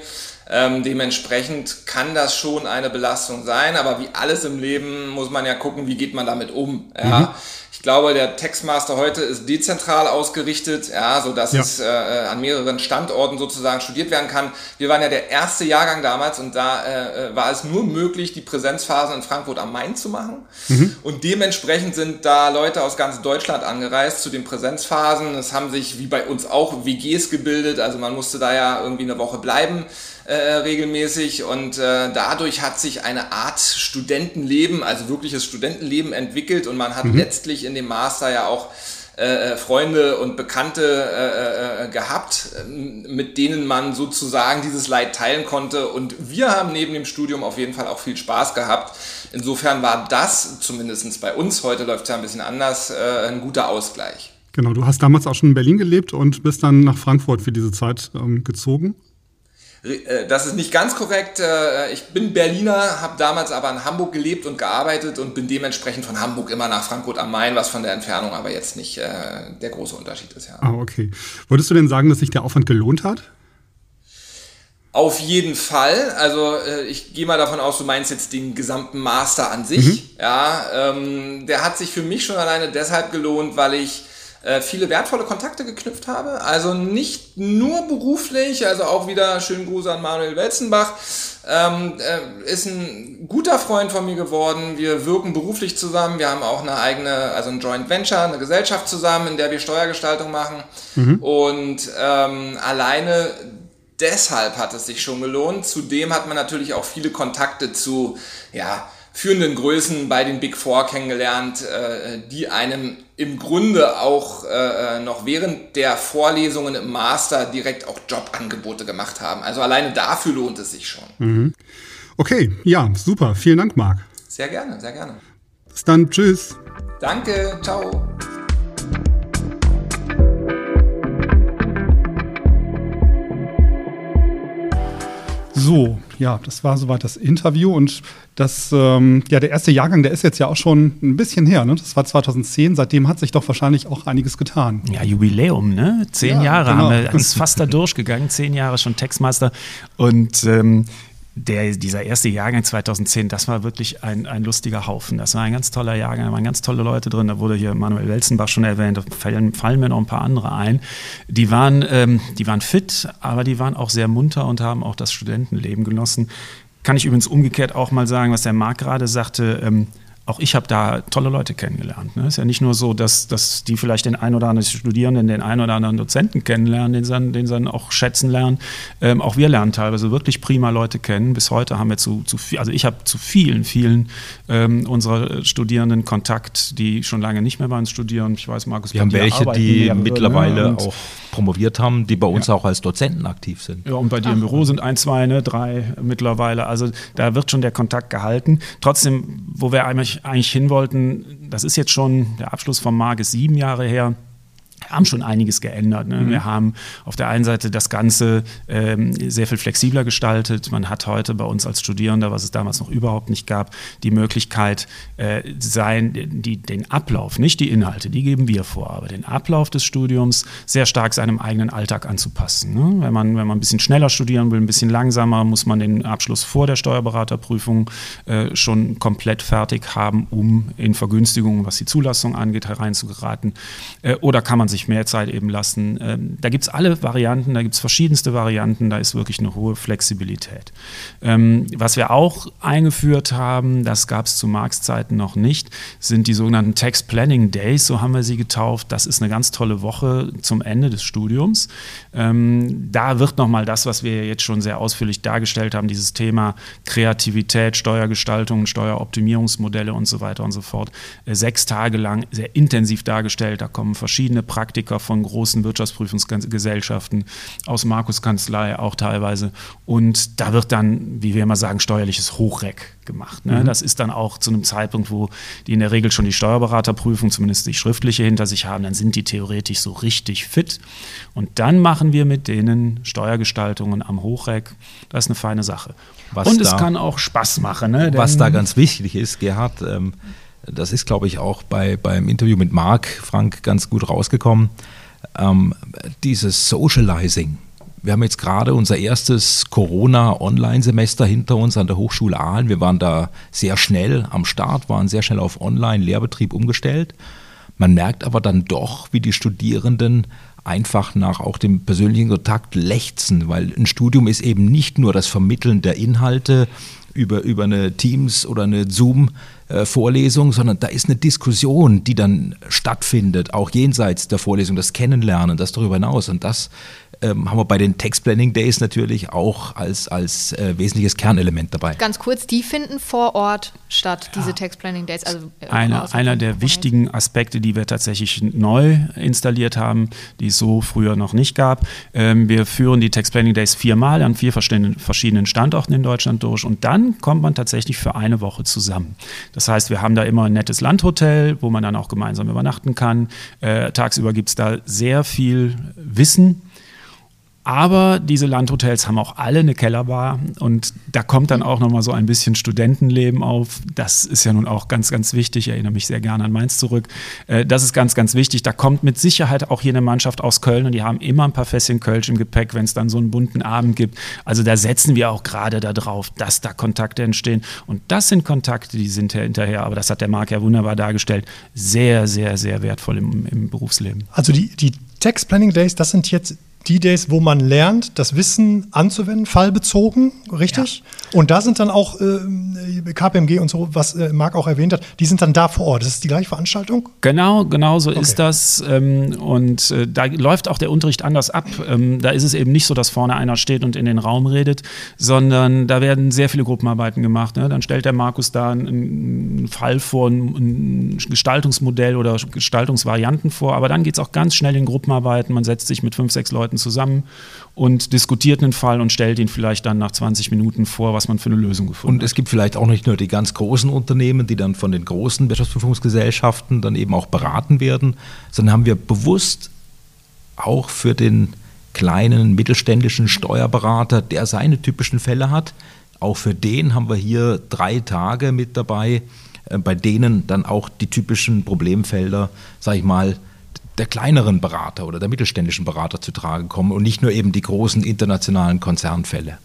Ähm, dementsprechend kann das schon eine Belastung sein, aber wie alles im Leben muss man ja gucken, wie geht man damit um. Ja? Mhm. Ich glaube, der Textmaster heute ist dezentral ausgerichtet, ja, so dass ja. es äh, an mehreren Standorten sozusagen studiert werden kann. Wir waren ja der erste Jahrgang damals und da äh, war es nur möglich, die Präsenzphasen in Frankfurt am Main zu machen. Mhm. Und dementsprechend sind da Leute aus ganz Deutschland angereist zu den Präsenzphasen. Es haben sich wie bei uns auch WGs gebildet, also man musste da ja irgendwie eine Woche bleiben. Äh, regelmäßig und äh, dadurch hat sich eine Art Studentenleben, also wirkliches Studentenleben entwickelt und man hat mhm. letztlich in dem Master ja auch äh, äh Freunde und Bekannte äh, äh, gehabt, mit denen man sozusagen dieses Leid teilen konnte. Und wir haben neben dem Studium auf jeden Fall auch viel Spaß gehabt. Insofern war das, zumindest bei uns, heute läuft es ja ein bisschen anders, ein guter Ausgleich. Genau, du hast damals auch schon in Berlin gelebt und bist dann nach Frankfurt für diese Zeit ähm, gezogen. Äh, das ist nicht ganz korrekt. Äh, ich bin Berliner, habe damals aber in Hamburg gelebt und gearbeitet und bin dementsprechend von Hamburg immer nach Frankfurt am Main, was von der Entfernung aber jetzt nicht äh, der große Unterschied ist. Ja. Ah, okay. Würdest du denn sagen, dass sich der Aufwand gelohnt hat? Auf jeden Fall. Also ich gehe mal davon aus, du meinst jetzt den gesamten Master an sich. Mhm. Ja, ähm, der hat sich für mich schon alleine deshalb gelohnt, weil ich äh, viele wertvolle Kontakte geknüpft habe. Also nicht nur beruflich, also auch wieder schönen Gruß an Manuel Welzenbach. Ähm, äh, ist ein guter Freund von mir geworden. Wir wirken beruflich zusammen. Wir haben auch eine eigene, also ein Joint Venture, eine Gesellschaft zusammen, in der wir Steuergestaltung machen. Mhm. Und ähm, alleine deshalb hat es sich schon gelohnt. Zudem hat man natürlich auch viele Kontakte zu, ja, führenden Größen bei den Big Four kennengelernt, äh, die einem im Grunde auch äh, noch während der Vorlesungen im Master direkt auch Jobangebote gemacht haben. Also alleine dafür lohnt es sich schon. Mhm. Okay, ja, super. Vielen Dank, Marc. Sehr gerne, sehr gerne. Bis dann, tschüss. Danke, ciao. So, ja, das war soweit das Interview und das, ähm, ja, der erste Jahrgang, der ist jetzt ja auch schon ein bisschen her, ne? Das war 2010, seitdem hat sich doch wahrscheinlich auch einiges getan. Ja, Jubiläum, ne? Zehn ja, Jahre genau. haben wir uns fast da durchgegangen, zehn Jahre schon Textmaster und ähm, der, dieser erste Jahrgang 2010, das war wirklich ein, ein lustiger Haufen. Das war ein ganz toller Jahrgang, da waren ganz tolle Leute drin. Da wurde hier Manuel Welzenbach schon erwähnt, da fallen, fallen mir noch ein paar andere ein. Die waren, ähm, die waren fit, aber die waren auch sehr munter und haben auch das Studentenleben genossen. Kann ich übrigens umgekehrt auch mal sagen, was der Marc gerade sagte. Ähm, auch ich habe da tolle Leute kennengelernt. Es ne? ist ja nicht nur so, dass, dass die vielleicht den einen oder anderen Studierenden, den einen oder anderen Dozenten kennenlernen, den sie dann, den sie dann auch schätzen lernen. Ähm, auch wir lernen teilweise wirklich prima Leute kennen. Bis heute haben wir zu, zu viel, also ich habe zu vielen, vielen ähm, unserer Studierenden Kontakt, die schon lange nicht mehr bei uns studieren. Ich weiß, Markus, wir haben welche, die mittlerweile auch promoviert haben, die bei uns ja. auch als Dozenten aktiv sind. Ja, und bei dir Ach. im Büro sind ein, zwei, ne, drei mittlerweile. Also da wird schon der Kontakt gehalten. Trotzdem, wo wir eigentlich, hin wollten, das ist jetzt schon, der Abschluss vom Mark ist sieben Jahre her haben schon einiges geändert. Ne? Mhm. Wir haben auf der einen Seite das Ganze ähm, sehr viel flexibler gestaltet. Man hat heute bei uns als Studierender, was es damals noch überhaupt nicht gab, die Möglichkeit, äh, sein, die, den Ablauf, nicht die Inhalte, die geben wir vor, aber den Ablauf des Studiums sehr stark seinem eigenen Alltag anzupassen. Ne? Wenn, man, wenn man ein bisschen schneller studieren will, ein bisschen langsamer, muss man den Abschluss vor der Steuerberaterprüfung äh, schon komplett fertig haben, um in Vergünstigungen, was die Zulassung angeht, hereinzugeraten. Äh, oder kann man sich sich mehr Zeit eben lassen. Ähm, da gibt es alle Varianten, da gibt es verschiedenste Varianten, da ist wirklich eine hohe Flexibilität. Ähm, was wir auch eingeführt haben, das gab es zu Marx Zeiten noch nicht, sind die sogenannten Text Planning Days, so haben wir sie getauft. Das ist eine ganz tolle Woche zum Ende des Studiums. Ähm, da wird nochmal das, was wir jetzt schon sehr ausführlich dargestellt haben, dieses Thema Kreativität, Steuergestaltung, Steueroptimierungsmodelle und so weiter und so fort, äh, sechs Tage lang sehr intensiv dargestellt. Da kommen verschiedene Praktiken Praktiker von großen Wirtschaftsprüfungsgesellschaften, aus Markus Kanzlei auch teilweise. Und da wird dann, wie wir immer sagen, steuerliches Hochreck gemacht. Ne? Mhm. Das ist dann auch zu einem Zeitpunkt, wo die in der Regel schon die Steuerberaterprüfung, zumindest die schriftliche hinter sich haben, dann sind die theoretisch so richtig fit. Und dann machen wir mit denen Steuergestaltungen am Hochreck. Das ist eine feine Sache. Was Und es kann auch Spaß machen. Ne? Was da ganz wichtig ist, Gerhard, ähm, das ist, glaube ich, auch bei, beim Interview mit Marc Frank ganz gut rausgekommen, ähm, dieses Socializing. Wir haben jetzt gerade unser erstes Corona-Online-Semester hinter uns an der Hochschule Aalen. Wir waren da sehr schnell am Start, waren sehr schnell auf Online-Lehrbetrieb umgestellt. Man merkt aber dann doch, wie die Studierenden einfach nach auch dem persönlichen Kontakt lechzen, weil ein Studium ist eben nicht nur das Vermitteln der Inhalte über, über eine Teams- oder eine Zoom- äh, Vorlesung, sondern da ist eine Diskussion, die dann stattfindet, auch jenseits der Vorlesung, das Kennenlernen, das darüber hinaus. Und das ähm, haben wir bei den Text Planning Days natürlich auch als, als äh, wesentliches Kernelement dabei. Ganz kurz, die finden vor Ort statt, diese ja. Text Planning Days. Also, äh, einer, einer der wichtigen Aspekte, die wir tatsächlich neu installiert haben, die es so früher noch nicht gab. Ähm, wir führen die Text Planning Days viermal an vier verschiedenen Standorten in Deutschland durch und dann kommt man tatsächlich für eine Woche zusammen. Das heißt, wir haben da immer ein nettes Landhotel, wo man dann auch gemeinsam übernachten kann. Äh, tagsüber gibt es da sehr viel Wissen Aber diese Landhotels haben auch alle eine Kellerbar und da kommt dann auch nochmal so ein bisschen Studentenleben auf. Das ist ja nun auch ganz, ganz wichtig. Ich erinnere mich sehr gerne an Mainz zurück. Äh, das ist ganz, ganz wichtig. Da kommt mit Sicherheit auch hier eine Mannschaft aus Köln und die haben immer ein paar Fässchen Kölsch im Gepäck, wenn es dann so einen bunten Abend gibt. Also da setzen wir auch gerade darauf, dass da Kontakte entstehen. Und das sind Kontakte, die sind hinterher, aber das hat der Marc ja wunderbar dargestellt, sehr, sehr, sehr wertvoll im, im Berufsleben. Also die, die Text Planning Days, das sind jetzt die Days, wo man lernt, das Wissen anzuwenden, fallbezogen, richtig? Ja. Und da sind dann auch äh, KPMG und so, was äh, Marc auch erwähnt hat, die sind dann da vor Ort. Das ist die gleiche Veranstaltung? Genau, genau so okay. ist das. Ähm, und äh, da läuft auch der Unterricht anders ab. Ähm, da ist es eben nicht so, dass vorne einer steht und in den Raum redet, sondern da werden sehr viele Gruppenarbeiten gemacht. Ne? Dann stellt der Markus da einen, einen Fall vor, ein, ein, Gestaltungsmodell oder Gestaltungsvarianten vor, aber dann geht es auch ganz schnell in Gruppenarbeiten. Man setzt sich mit fünf, sechs Leuten zusammen und diskutiert einen Fall und stellt ihn vielleicht dann nach 20 Minuten vor, was man für eine Lösung gefunden hat. Und es gibt vielleicht auch nicht nur die ganz großen Unternehmen, die dann von den großen Wirtschaftsprüfungsgesellschaften dann eben auch beraten werden, sondern haben wir bewusst auch für den kleinen mittelständischen Steuerberater, der seine typischen Fälle hat, auch für den haben wir hier drei Tage mit dabei, äh, bei denen dann auch die typischen Problemfelder, sage ich mal, der kleineren Berater oder der mittelständischen Berater zu tragen kommen und nicht nur eben die großen internationalen Konzernfälle.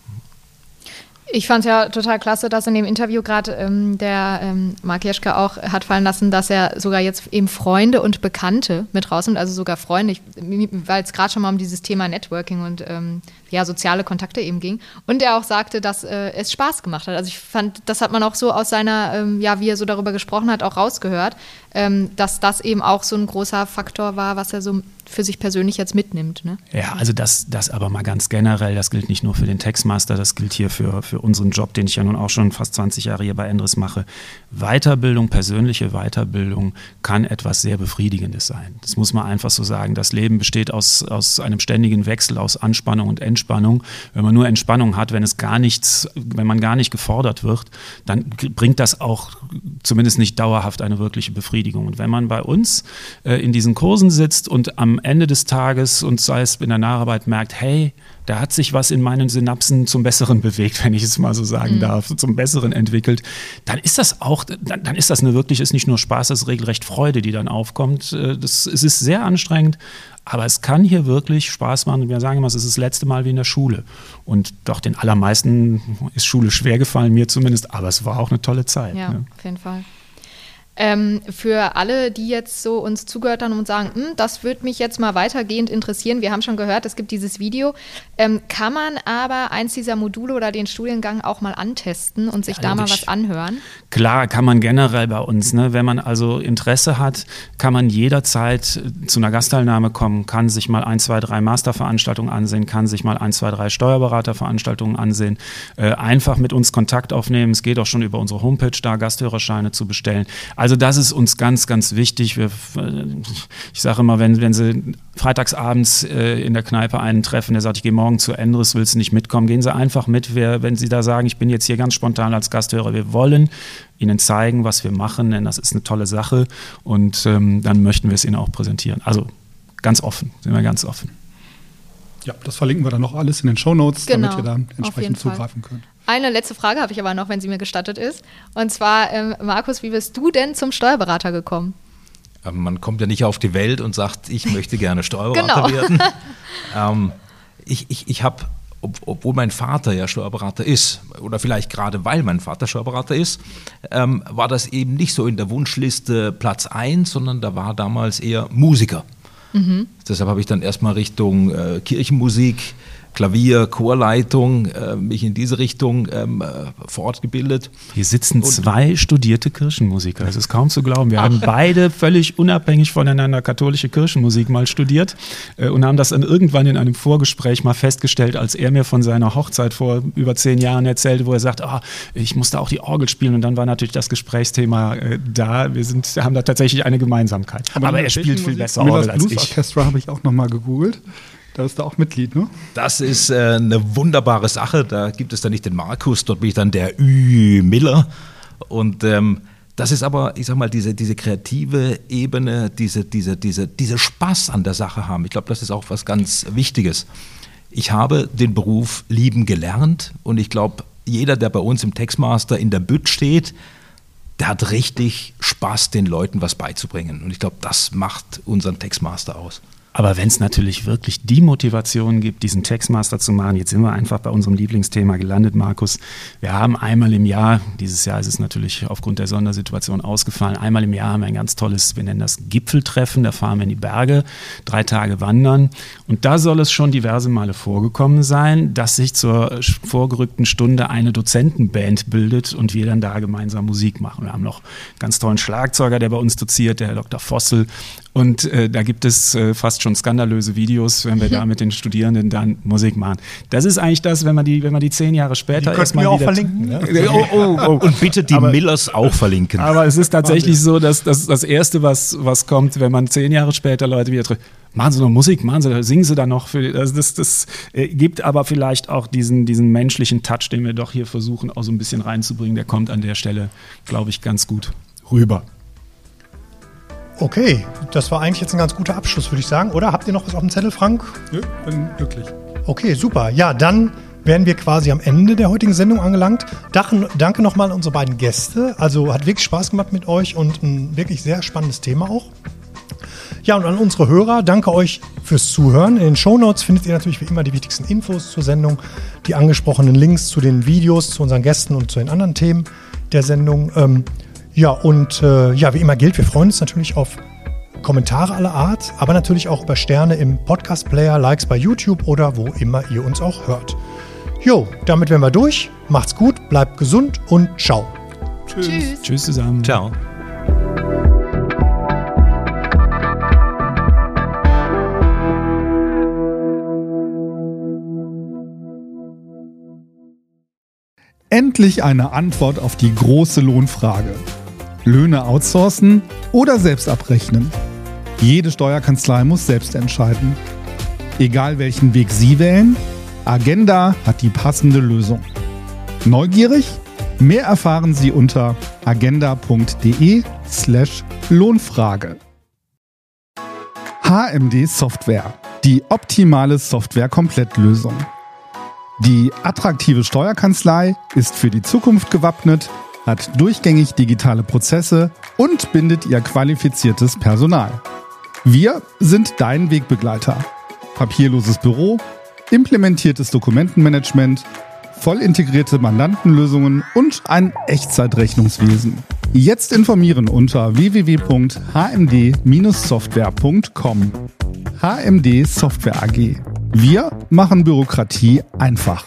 Ich fand es ja total klasse, dass in dem Interview gerade ähm, der ähm, Mark Jeschke auch hat fallen lassen, dass er sogar jetzt eben Freunde und Bekannte mit rausnimmt, also sogar Freunde, weil es gerade schon mal um dieses Thema Networking und ähm, ja, soziale Kontakte eben ging. Und er auch sagte, dass äh, es Spaß gemacht hat. Also ich fand, das hat man auch so aus seiner, ähm, ja, wie er so darüber gesprochen hat, auch rausgehört, ähm, dass das eben auch so ein großer Faktor war, was er so für sich persönlich jetzt mitnimmt. Ne? Ja, also das, das aber mal ganz generell, das gilt nicht nur für den Textmaster, das gilt hier für, für unseren Job, den ich ja nun auch schon fast 20 Jahre hier bei Endres mache. Weiterbildung, persönliche Weiterbildung kann etwas sehr Befriedigendes sein. Das muss man einfach so sagen. Das Leben besteht aus, aus einem ständigen Wechsel aus Anspannung und Entspannung. Wenn man nur Entspannung hat, wenn es gar nichts, wenn man gar nicht gefordert wird, dann bringt das auch zumindest nicht dauerhaft eine wirkliche Befriedigung. Und wenn man bei uns äh, in diesen Kursen sitzt und am Ende des Tages und sei es in der Nacharbeit merkt, hey, da hat sich was in meinen Synapsen zum Besseren bewegt, wenn ich es mal so sagen mhm. darf, zum Besseren entwickelt, dann ist das auch, dann, dann, ist das eine wirklich, ist nicht nur Spaß, das ist regelrecht Freude, die dann aufkommt. Äh, das, es ist sehr anstrengend, aber es kann hier wirklich Spaß machen. Wir sagen immer, es ist das letzte Mal wie in der Schule. Und doch den allermeisten ist Schule schwer gefallen, mir zumindest, aber es war auch eine tolle Zeit. Ja, ne? auf jeden Fall. Ähm, für alle, die jetzt so uns zugehört haben und sagen, hm, das würde mich jetzt mal weitergehend interessieren, wir haben schon gehört, es gibt dieses Video, ähm, kann man aber eins dieser Module oder den Studiengang auch mal antesten und sich ja, da mal was anhören? Klar, kann man generell bei uns. Ne? Wenn man also Interesse hat, kann man jederzeit zu einer Gastteilnahme kommen, kann sich mal ein, zwei, drei Masterveranstaltungen ansehen, kann sich mal ein, zwei, drei Steuerberaterveranstaltungen ansehen, äh, einfach mit uns Kontakt aufnehmen. Es geht auch schon über unsere Homepage da, Gasthörerscheine zu bestellen. Also das ist uns ganz, ganz wichtig. Wir, ich sage immer, wenn, wenn Sie freitagsabends äh, in der Kneipe einen treffen, der sagt, ich gehe morgen zu Endres, willst du nicht mitkommen, gehen Sie einfach mit. Wir, wenn Sie da sagen, ich bin jetzt hier ganz spontan als Gasthörer, wir wollen Ihnen zeigen, was wir machen, denn das ist eine tolle Sache und ähm, dann möchten wir es Ihnen auch präsentieren. Also ganz offen, sind wir ganz offen. Ja, das verlinken wir dann noch alles in den Show Notes, genau, damit ihr da entsprechend zugreifen Fall. könnt. Eine letzte Frage habe ich aber noch, wenn sie mir gestattet ist. Und zwar, ähm, Markus, wie bist du denn zum Steuerberater gekommen? Ähm, man kommt ja nicht auf die Welt und sagt, ich möchte gerne Steuerberater genau. werden. ähm, ich ich, ich habe, ob, obwohl mein Vater ja Steuerberater ist, oder vielleicht gerade weil mein Vater Steuerberater ist, ähm, war das eben nicht so in der Wunschliste Platz 1, sondern da war damals eher Musiker. Mhm. Deshalb habe ich dann erstmal Richtung äh, Kirchenmusik Klavier, Chorleitung, äh, mich in diese Richtung ähm, äh, fortgebildet. Hier sitzen und zwei studierte Kirchenmusiker. Das ist kaum zu glauben. Wir Ach. haben beide völlig unabhängig voneinander katholische Kirchenmusik mal studiert äh, und haben das dann irgendwann in einem Vorgespräch mal festgestellt, als er mir von seiner Hochzeit vor über zehn Jahren erzählte, wo er sagt, oh, ich musste auch die Orgel spielen. Und dann war natürlich das Gesprächsthema äh, da. Wir sind, haben da tatsächlich eine Gemeinsamkeit. Aber, Aber er spielt viel besser Orgel als ich. Orchestra habe ich auch nochmal gegoogelt. Da ist er auch Mitglied, ne? Das ist äh, eine wunderbare Sache. Da gibt es dann nicht den Markus, dort bin ich dann der Ü Miller. Und ähm, das ist aber, ich sag mal, diese, diese kreative Ebene, diese, diese, diese, diese Spaß an der Sache haben. Ich glaube, das ist auch was ganz Wichtiges. Ich habe den Beruf lieben gelernt und ich glaube, jeder, der bei uns im Textmaster in der Bütt steht, der hat richtig Spaß, den Leuten was beizubringen. Und ich glaube, das macht unseren Textmaster aus. Aber wenn es natürlich wirklich die Motivation gibt, diesen Textmaster zu machen, jetzt sind wir einfach bei unserem Lieblingsthema gelandet, Markus. Wir haben einmal im Jahr, dieses Jahr ist es natürlich aufgrund der Sondersituation ausgefallen, einmal im Jahr haben wir ein ganz tolles, wir nennen das Gipfeltreffen, da fahren wir in die Berge, drei Tage wandern. Und da soll es schon diverse Male vorgekommen sein, dass sich zur vorgerückten Stunde eine Dozentenband bildet und wir dann da gemeinsam Musik machen. Wir haben noch einen ganz tollen Schlagzeuger, der bei uns doziert, der Herr Dr. Vossel. Und äh, da gibt es äh, fast schon skandalöse Videos, wenn wir da mit den Studierenden dann Musik machen. Das ist eigentlich das, wenn man die, wenn man die zehn Jahre später erstmal auch verlinken. Ne? Oh, oh, oh. Und bitte die aber, Millers auch verlinken. Aber es ist tatsächlich so, dass, dass das Erste, was, was kommt, wenn man zehn Jahre später Leute wieder trifft, machen Sie noch Musik, machen Sie, singen Sie da noch. Für, also das, das äh, gibt aber vielleicht auch diesen, diesen menschlichen Touch, den wir doch hier versuchen, auch so ein bisschen reinzubringen. Der kommt an der Stelle, glaube ich, ganz gut rüber. Okay, das war eigentlich jetzt ein ganz guter Abschluss, würde ich sagen. Oder habt ihr noch was auf dem Zettel, Frank? Nö, bin glücklich. Okay, super. Ja, dann wären wir quasi am Ende der heutigen Sendung angelangt. Danke nochmal an unsere beiden Gäste. Also hat wirklich Spaß gemacht mit euch und ein wirklich sehr spannendes Thema auch. Ja, und an unsere Hörer, danke euch fürs Zuhören. In den Shownotes findet ihr natürlich wie immer die wichtigsten Infos zur Sendung, die angesprochenen Links zu den Videos, zu unseren Gästen und zu den anderen Themen der Sendung. Ähm, ja, und äh, ja, wie immer gilt, wir freuen uns natürlich auf Kommentare aller Art, aber natürlich auch über Sterne im Podcast-Player, Likes bei YouTube oder wo immer ihr uns auch hört. Jo, damit wären wir durch. Macht's gut, bleibt gesund und ciao. Tschüss. Tschüss, Tschüss zusammen. Ciao. Endlich eine Antwort auf die große Lohnfrage. Löhne outsourcen oder selbst abrechnen. Jede Steuerkanzlei muss selbst entscheiden. Egal welchen Weg Sie wählen, Agenda hat die passende Lösung. Neugierig? Mehr erfahren Sie unter agenda.de/slash Lohnfrage. HMD Software, die optimale Software-Komplettlösung. Die attraktive Steuerkanzlei ist für die Zukunft gewappnet hat durchgängig digitale Prozesse und bindet ihr qualifiziertes Personal. Wir sind dein Wegbegleiter. Papierloses Büro, implementiertes Dokumentenmanagement, voll integrierte Mandantenlösungen und ein Echtzeitrechnungswesen. Jetzt informieren unter www.hmd-software.com. HMD Software AG. Wir machen Bürokratie einfach.